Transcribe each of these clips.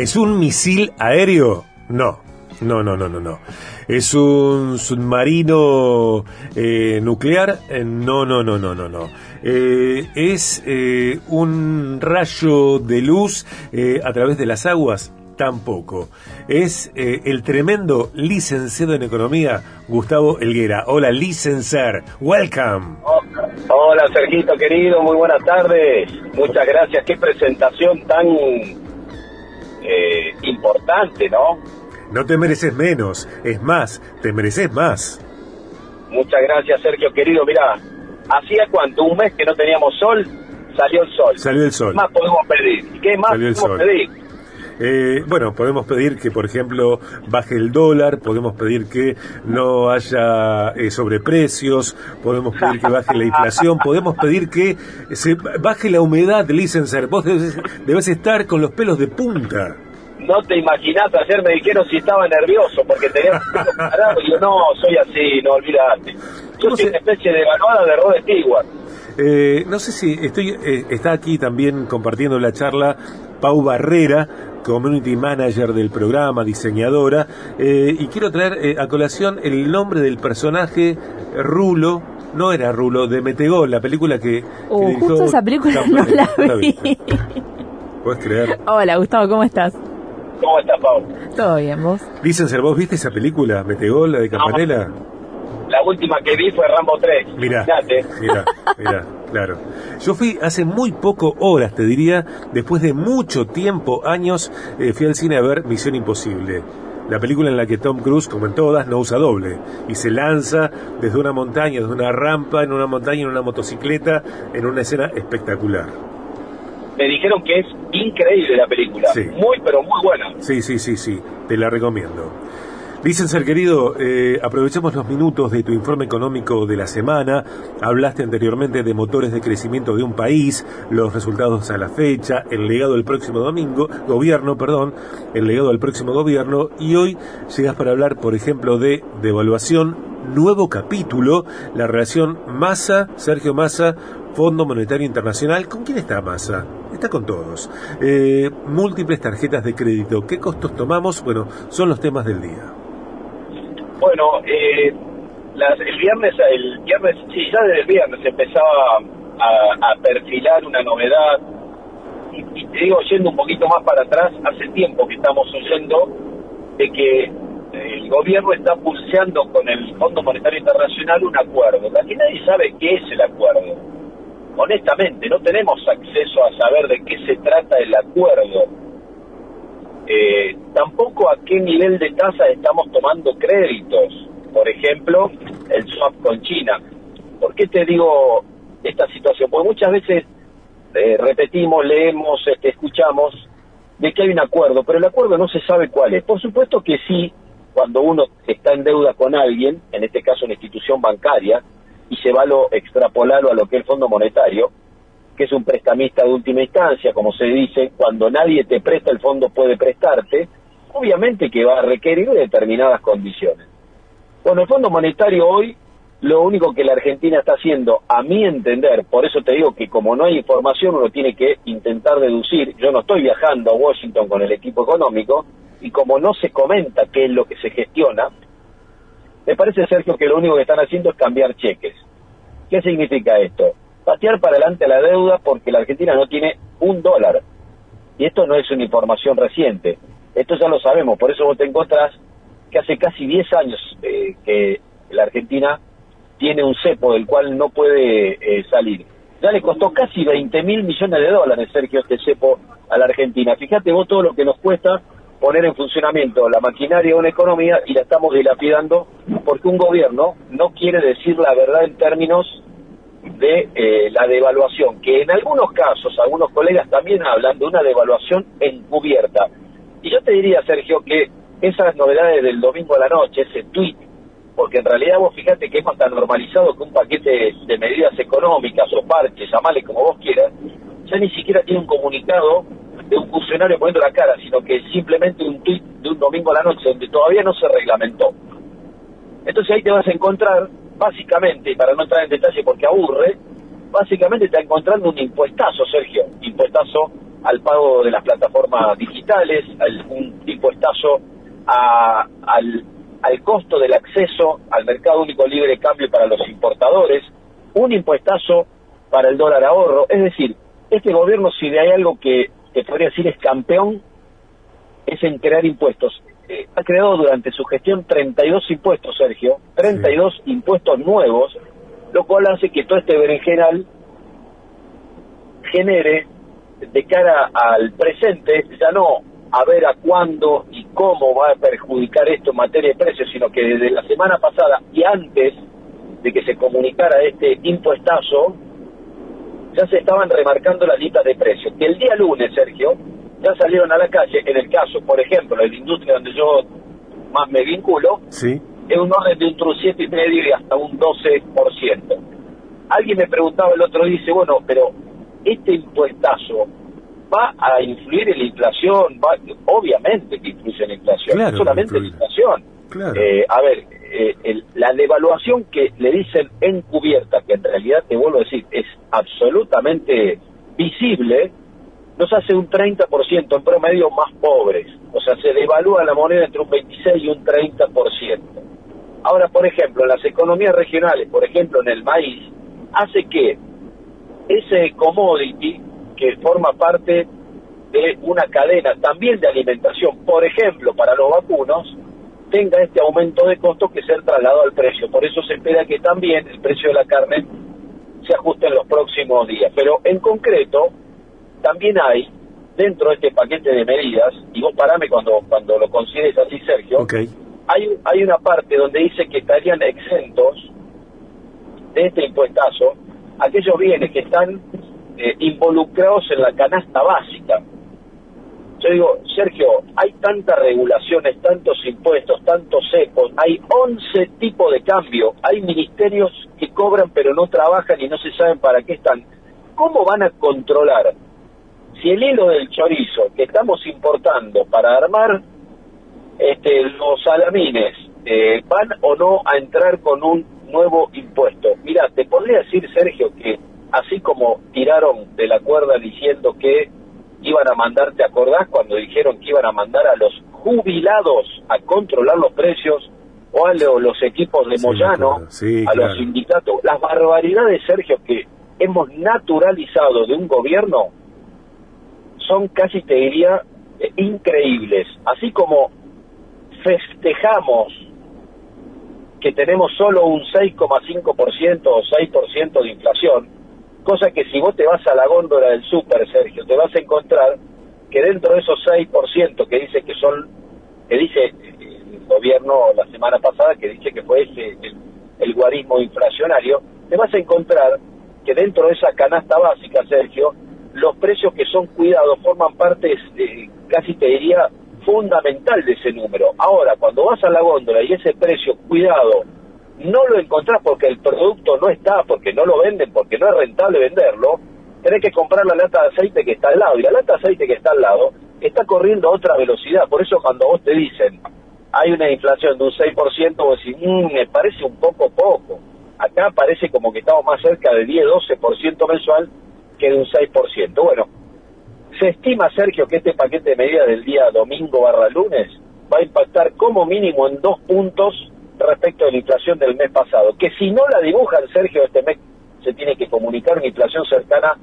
¿Es un misil aéreo? No. No, no, no, no, no. ¿Es un submarino eh, nuclear? Eh, no, no, no, no, no, no. Eh, ¿Es un rayo de luz a través de las aguas? Tampoco. Es el tremendo licenciado en economía, Gustavo Elguera. Hola, licenciar. Welcome. Hola, Sergito, querido. Muy buenas tardes. Muchas gracias. Qué presentación tan importante, ¿no? No te mereces menos, es más, te mereces más. Muchas gracias, Sergio, querido. Mira, hacía cuánto, un mes que no teníamos sol, salió el sol. Salió el sol. ¿Qué más podemos pedir? ¿Qué más podemos pedir? Eh, bueno, podemos pedir que, por ejemplo, baje el dólar, podemos pedir que no haya eh, sobreprecios, podemos pedir que baje la inflación, podemos pedir que se baje la humedad, licenser. Vos debes estar con los pelos de punta no te imaginás, ayer me dijeron si estaba nervioso porque tenía parado y yo no, soy así, no olvidate. Yo soy una especie de evaluada de Rod Stewart. Eh, no sé si estoy eh, está aquí también compartiendo la charla Pau Barrera, community manager del programa, diseñadora, eh, y quiero traer a colación el nombre del personaje Rulo, no era Rulo, de Metegol, la película que... Uh, justo esa película no la vi. ¿Puedes creer? Hola Gustavo, ¿cómo estás? ¿Cómo estás, Pau? Todo bien, ¿vos? ser ¿vos viste esa película, Metegol, la de Campanella? La última que vi fue Rambo 3. Mirá, mirá, mirá, claro. Yo fui hace muy poco horas, te diría, después de mucho tiempo, años, eh, fui al cine a ver Misión Imposible. La película en la que Tom Cruise, como en todas, no usa doble y se lanza desde una montaña, desde una rampa, en una montaña, en una motocicleta, en una escena espectacular me dijeron que es increíble la película. Muy, pero muy buena. Sí, sí, sí, sí. Te la recomiendo. Dicen ser querido, eh, aprovechemos los minutos de tu informe económico de la semana. Hablaste anteriormente de motores de crecimiento de un país, los resultados a la fecha, el legado del próximo domingo, gobierno, perdón, el legado del próximo gobierno. Y hoy llegas para hablar, por ejemplo, de devaluación, nuevo capítulo, la relación Massa, Sergio Massa, Fondo Monetario Internacional. ¿Con quién está Massa? Está con todos. Eh, múltiples tarjetas de crédito. ¿Qué costos tomamos? Bueno, son los temas del día. Bueno, eh, el viernes, el viernes, sí, ya desde el viernes empezaba a, perfilar una novedad. Y, te digo, yendo un poquito más para atrás, hace tiempo que estamos oyendo de que el gobierno está pulseando con el Fondo Monetario Internacional un acuerdo. Aquí nadie sabe qué es el acuerdo honestamente, no tenemos acceso a saber de qué se trata el acuerdo. Eh, tampoco a qué nivel de tasa estamos tomando créditos. Por ejemplo, el swap con China. ¿Por qué te digo esta situación? Porque muchas veces eh, repetimos, leemos, este, escuchamos de que hay un acuerdo, pero el acuerdo no se sabe cuál es. Por supuesto que sí, cuando uno está en deuda con alguien, en este caso una institución bancaria, y se va a lo extrapolarlo a lo que es el Fondo Monetario, que es un prestamista de última instancia, como se dice, cuando nadie te presta el fondo puede prestarte, obviamente que va a requerir determinadas condiciones. Bueno, el Fondo Monetario hoy lo único que la Argentina está haciendo, a mi entender, por eso te digo que como no hay información uno tiene que intentar deducir, yo no estoy viajando a Washington con el equipo económico, y como no se comenta qué es lo que se gestiona, me parece, Sergio, que lo único que están haciendo es cambiar cheques. ¿Qué significa esto? Patear para adelante la deuda porque la Argentina no tiene un dólar. Y esto no es una información reciente. Esto ya lo sabemos. Por eso vos te encontrás que hace casi 10 años eh, que la Argentina tiene un cepo del cual no puede eh, salir. Ya le costó casi 20 mil millones de dólares, Sergio, este cepo a la Argentina. Fíjate vos todo lo que nos cuesta poner en funcionamiento la maquinaria de una economía y la estamos dilapidando porque un gobierno no quiere decir la verdad en términos de eh, la devaluación, que en algunos casos, algunos colegas también hablan de una devaluación encubierta. Y yo te diría, Sergio, que esas novedades del domingo a la noche, ese tweet, porque en realidad vos fíjate que hemos tan normalizado que un paquete de medidas económicas o parches, llamale como vos quieras, ya ni siquiera tiene un comunicado de un funcionario poniendo la cara, sino que simplemente un tweet de un domingo a la noche donde todavía no se reglamentó. Entonces ahí te vas a encontrar, básicamente, para no entrar en detalle porque aburre, básicamente te está encontrando un impuestazo, Sergio, impuestazo al pago de las plataformas digitales, un impuestazo a, al, costo del acceso al mercado único libre de cambio para los importadores, un impuestazo para el dólar ahorro. Es decir, este gobierno, si de hay algo que, que podría decir es campeón, es en crear impuestos. Eh, ha creado durante su gestión 32 impuestos, Sergio, 32 impuestos nuevos, lo cual hace que todo este berenjenal genere de cara al presente, ya no a ver a cuándo y cómo va a perjudicar esto en materia de precios, sino que desde la semana pasada y antes de que se comunicara este impuestazo, ya se estaban remarcando las listas de precios. Que el día lunes, Sergio, ya salieron a la calle, en el caso, por ejemplo, de la industria donde yo más me vinculo, sí. es un orden de un y medio y hasta un 12%. Alguien me preguntaba el otro día, dice, bueno, pero este impuestazo va a influir en la inflación, va, obviamente que influye en la inflación, no solamente en la inflación. Eh, a ver, eh, la devaluación que le dicen encubierta, que en realidad, te vuelvo a decir, es absolutamente visible, nos hace un 30% en promedio más pobres. O sea, se devalúa la moneda entre un 26 y un 30%. Ahora, por ejemplo, en las economías regionales, por ejemplo, en el maíz, hace que ese commodity que forma parte de una cadena también de alimentación, por ejemplo, para los vacunos, tenga este aumento de costo que ser trasladado al precio. Por eso se espera que también el precio de la carne se ajuste en los próximos días. Pero en concreto, también hay, dentro de este paquete de medidas, y vos parame cuando, cuando lo consideres así, Sergio, hay, hay una parte donde dice que estarían exentos de este impuestazo aquellos bienes que están eh, involucrados en la canasta básica. Yo digo, Sergio, hay tantas regulaciones, tantos impuestos, tantos cepos, hay 11 tipos de cambio, hay ministerios que cobran pero no trabajan y no se saben para qué están. ¿Cómo van a controlar si el hilo del chorizo que estamos importando para armar este, los salamines eh, van o no a entrar con un nuevo impuesto? Mira, te podría decir, Sergio, que así como tiraron de la cuerda diciendo que iban a mandar, ¿te acordás cuando dijeron que iban a mandar a los jubilados a controlar los precios o a los equipos de Moyano, a los sindicatos? Las barbaridades, Sergio, que hemos naturalizado de un gobierno son casi, te diría, eh, increíbles. Así como festejamos que tenemos solo un 6,5% o 6% de inflación, cosa que si vos te vas a la góndola del súper, Sergio, te vas a encontrar que dentro de esos 6% que dice que son, que dice el gobierno la semana pasada, que dice que fue ese el, guarismo inflacionario, te vas a encontrar que dentro de esa canasta básica, Sergio, los precios que son cuidados forman parte, casi te diría, fundamental de ese número. Ahora, cuando vas a la góndola y ese precio, cuidado, no lo encontrás porque el producto no está, porque no lo venden, porque no es rentable venderlo, tenés que comprar la lata de aceite que está al lado. Y la lata de aceite que está al lado está corriendo a otra velocidad. Por eso cuando vos te dicen, hay una inflación de un 6%, vos decís, mmm, me parece un poco poco. Acá parece como que estamos más cerca de 10-12% mensual que de un 6%. Bueno, se estima, Sergio, que este paquete de medidas del día domingo barra lunes va a impactar como mínimo en dos puntos respecto de la inflación del mes pasado, que si no la dibujan, Sergio, este mes se tiene que comunicar una inflación cercana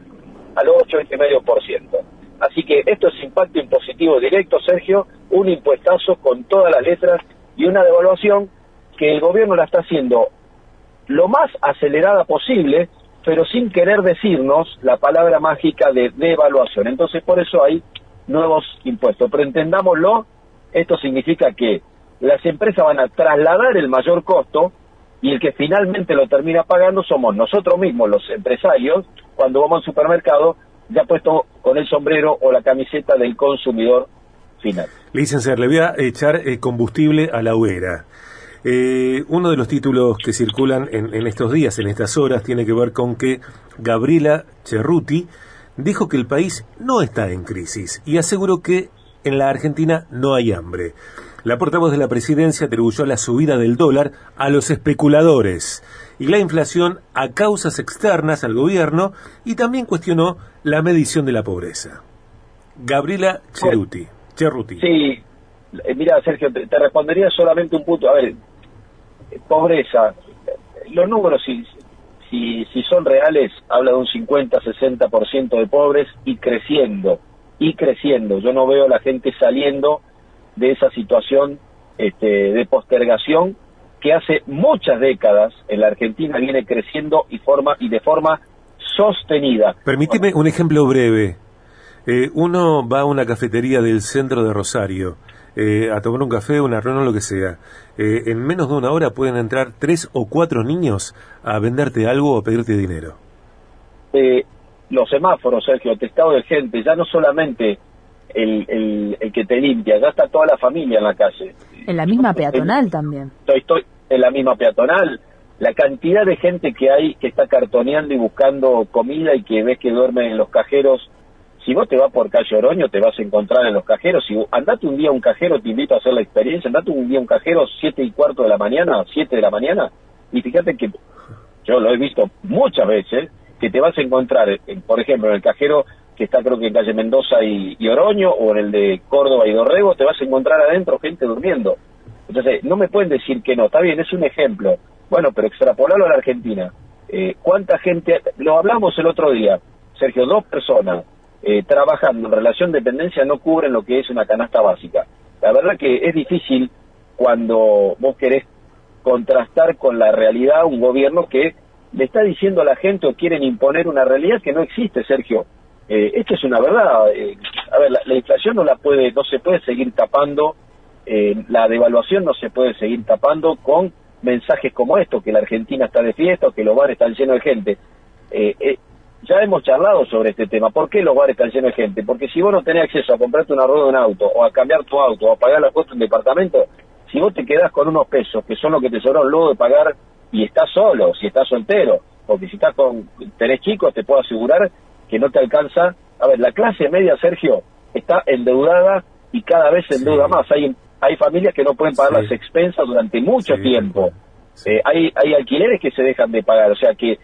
al 8,5%. Así que esto es impacto impositivo directo, Sergio, un impuestazo con todas las letras y una devaluación que el gobierno la está haciendo lo más acelerada posible, pero sin querer decirnos la palabra mágica de devaluación. Entonces, por eso hay nuevos impuestos. Pero entendámoslo, esto significa que las empresas van a trasladar el mayor costo y el que finalmente lo termina pagando somos nosotros mismos, los empresarios, cuando vamos al supermercado, ya puesto con el sombrero o la camiseta del consumidor final. Licenciado, le voy a echar eh, combustible a la hoguera. Eh, uno de los títulos que circulan en, en, estos días, en estas horas, tiene que ver con que Gabriela Cerruti dijo que el país no está en crisis y aseguró que en la Argentina no hay hambre. La portavoz de la presidencia atribuyó la subida del dólar a los especuladores y la inflación a causas externas al gobierno y también cuestionó la medición de la pobreza. Gabriela Ceruti. Cerruti. Sí, eh, mira, Sergio, te, respondería solamente un punto. A ver, pobreza, los números, si, si, si son reales, habla de un 50-60% de pobres y creciendo, y creciendo. Yo no veo a la gente saliendo de esa situación este, de postergación que hace muchas décadas en la Argentina viene creciendo y forma y de forma sostenida. Permíteme un ejemplo breve. Eh, uno va a una cafetería del centro de Rosario eh, a tomar un café, una reunión, lo que sea. Eh, en menos de una hora pueden entrar tres o cuatro niños a venderte algo o pedirte dinero. los semáforos, Sergio, el estado de gente, ya no solamente el, el, que te limpia, ya está toda la familia en la calle. En la misma peatonal también. Estoy, estoy en la misma peatonal. La cantidad de gente que hay que está cartoneando y buscando comida y que ves que duerme en los cajeros. Si vos te vas por calle Oroño, te vas a encontrar en los cajeros. Si andate un día a un cajero, te invito a hacer la experiencia. Andate un día a un cajero, siete y cuarto de la mañana, siete de la mañana, y fíjate que yo lo he visto muchas veces, que te vas a encontrar, por ejemplo, en el cajero que está creo que en calle Mendoza y, Oroño, o en el de Córdoba y Dorrego, te vas a encontrar adentro gente durmiendo. Entonces, no me pueden decir que no, está bien, es un ejemplo. Bueno, pero extrapolarlo a la Argentina. Eh, ¿Cuánta gente, lo hablamos el otro día, Sergio, dos personas eh, trabajando en relación de dependencia no cubren lo que es una canasta básica. La verdad que es difícil cuando vos querés contrastar con la realidad un gobierno que le está diciendo a la gente o quieren imponer una realidad que no existe, Sergio. Eh, esto es una verdad. Eh, a ver, la, inflación no la puede, no se puede seguir tapando, eh, la devaluación no se puede seguir tapando con mensajes como estos, que la Argentina está de fiesta o que los bares están llenos de gente. Ya hemos charlado sobre este tema. ¿Por qué los bares están llenos de gente? Porque si vos no tenés acceso a comprarte una rueda de un auto, o a cambiar tu auto, o a pagar la cuota de un departamento, si vos te quedás con unos pesos, que son lo que te sobraron luego de pagar, y estás solo, si estás soltero, porque si estás con, tenés chicos, te puedo asegurar que no te alcanza. A ver, la clase media, Sergio, está endeudada y cada vez se endeuda más. Hay, hay familias que no pueden pagar las expensas durante mucho tiempo. Eh, hay, hay alquileres que se dejan de pagar. O sea que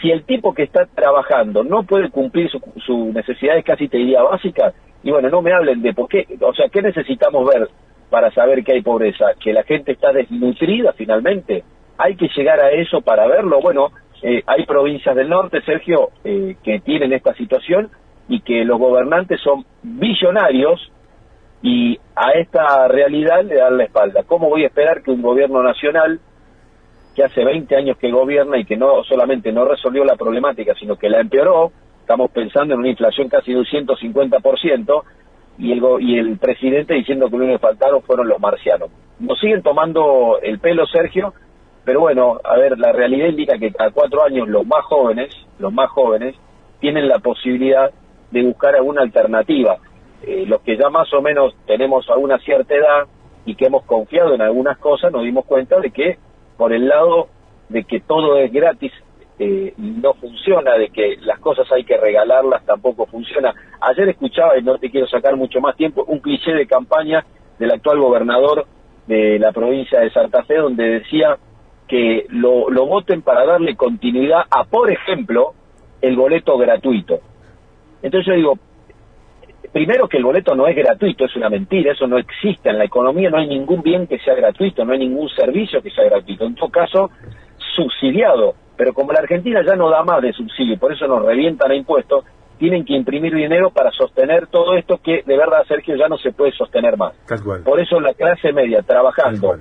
si el tipo que está trabajando no puede cumplir sus su necesidades casi te diría básicas, y bueno, no me hablen de por qué, o sea, ¿qué necesitamos ver para saber que hay pobreza? Que la gente está desnutrida finalmente. Hay que llegar a eso para verlo. Bueno, eh, hay provincias del norte, Sergio, eh, que tienen esta situación y que los gobernantes son billonarios y a esta realidad le dan la espalda. ¿Cómo voy a esperar que un gobierno nacional que hace 20 años que gobierna y que no solamente no resolvió la problemática, sino que la empeoró, estamos pensando en una inflación casi de un 150%, y el, y el presidente diciendo que lo único que faltaron fueron los marcianos. Nos siguen tomando el pelo, Sergio, pero bueno, a ver, la realidad indica que cada cuatro años los más jóvenes, los más jóvenes, tienen la posibilidad de buscar alguna alternativa. Eh, los que ya más o menos tenemos alguna cierta edad y que hemos confiado en algunas cosas, nos dimos cuenta de que por el lado de que todo es gratis eh, no funciona, de que las cosas hay que regalarlas tampoco funciona. Ayer escuchaba, y no te quiero sacar mucho más tiempo, un cliché de campaña del actual gobernador de la provincia de Santa Fe, donde decía que lo, lo voten para darle continuidad a, por ejemplo, el boleto gratuito. Entonces yo digo, primero que el boleto no es gratuito, es una mentira, eso no existe en la economía, no hay ningún bien que sea gratuito, no hay ningún servicio que sea gratuito, en todo caso subsidiado, pero como la Argentina ya no da más de subsidio, por eso nos revientan a impuestos, tienen que imprimir dinero para sostener todo esto que de verdad, Sergio, ya no se puede sostener más. Por eso la clase media trabajando,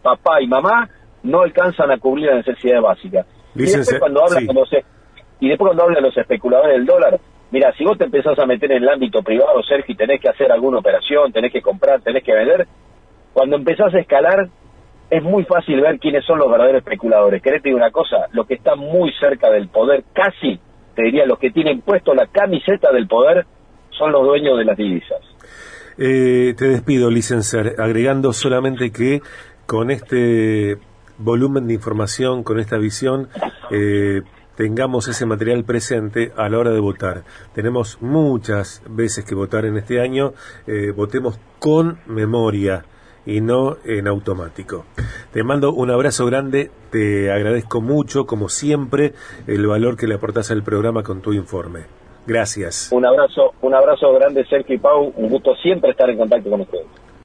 papá y mamá, no alcanzan a cubrir las necesidades básicas. Y después cuando habla y después cuando hablan los especuladores del dólar, mira, si vos te empezás a meter en el ámbito privado, Sergio, y tenés que hacer alguna operación, tenés que comprar, tenés que vender, cuando empezás a escalar es muy fácil ver quiénes son los verdaderos especuladores. ¿Querés decir una cosa? Los que están muy cerca del poder, casi, te diría, los que tienen puesto la camiseta del poder, son los dueños de las divisas. Eh, te despido, licenciar, agregando solamente que con este volumen de información, con esta visión, eh, tengamos ese material presente a la hora de votar. Tenemos muchas veces que votar en este año, eh, votemos con memoria y no en automático. Te mando un abrazo grande, te agradezco mucho, como siempre, el valor que le aportas al programa con tu informe. Gracias. Un abrazo, un abrazo grande Sergio y Pau, un gusto siempre estar en contacto con ustedes.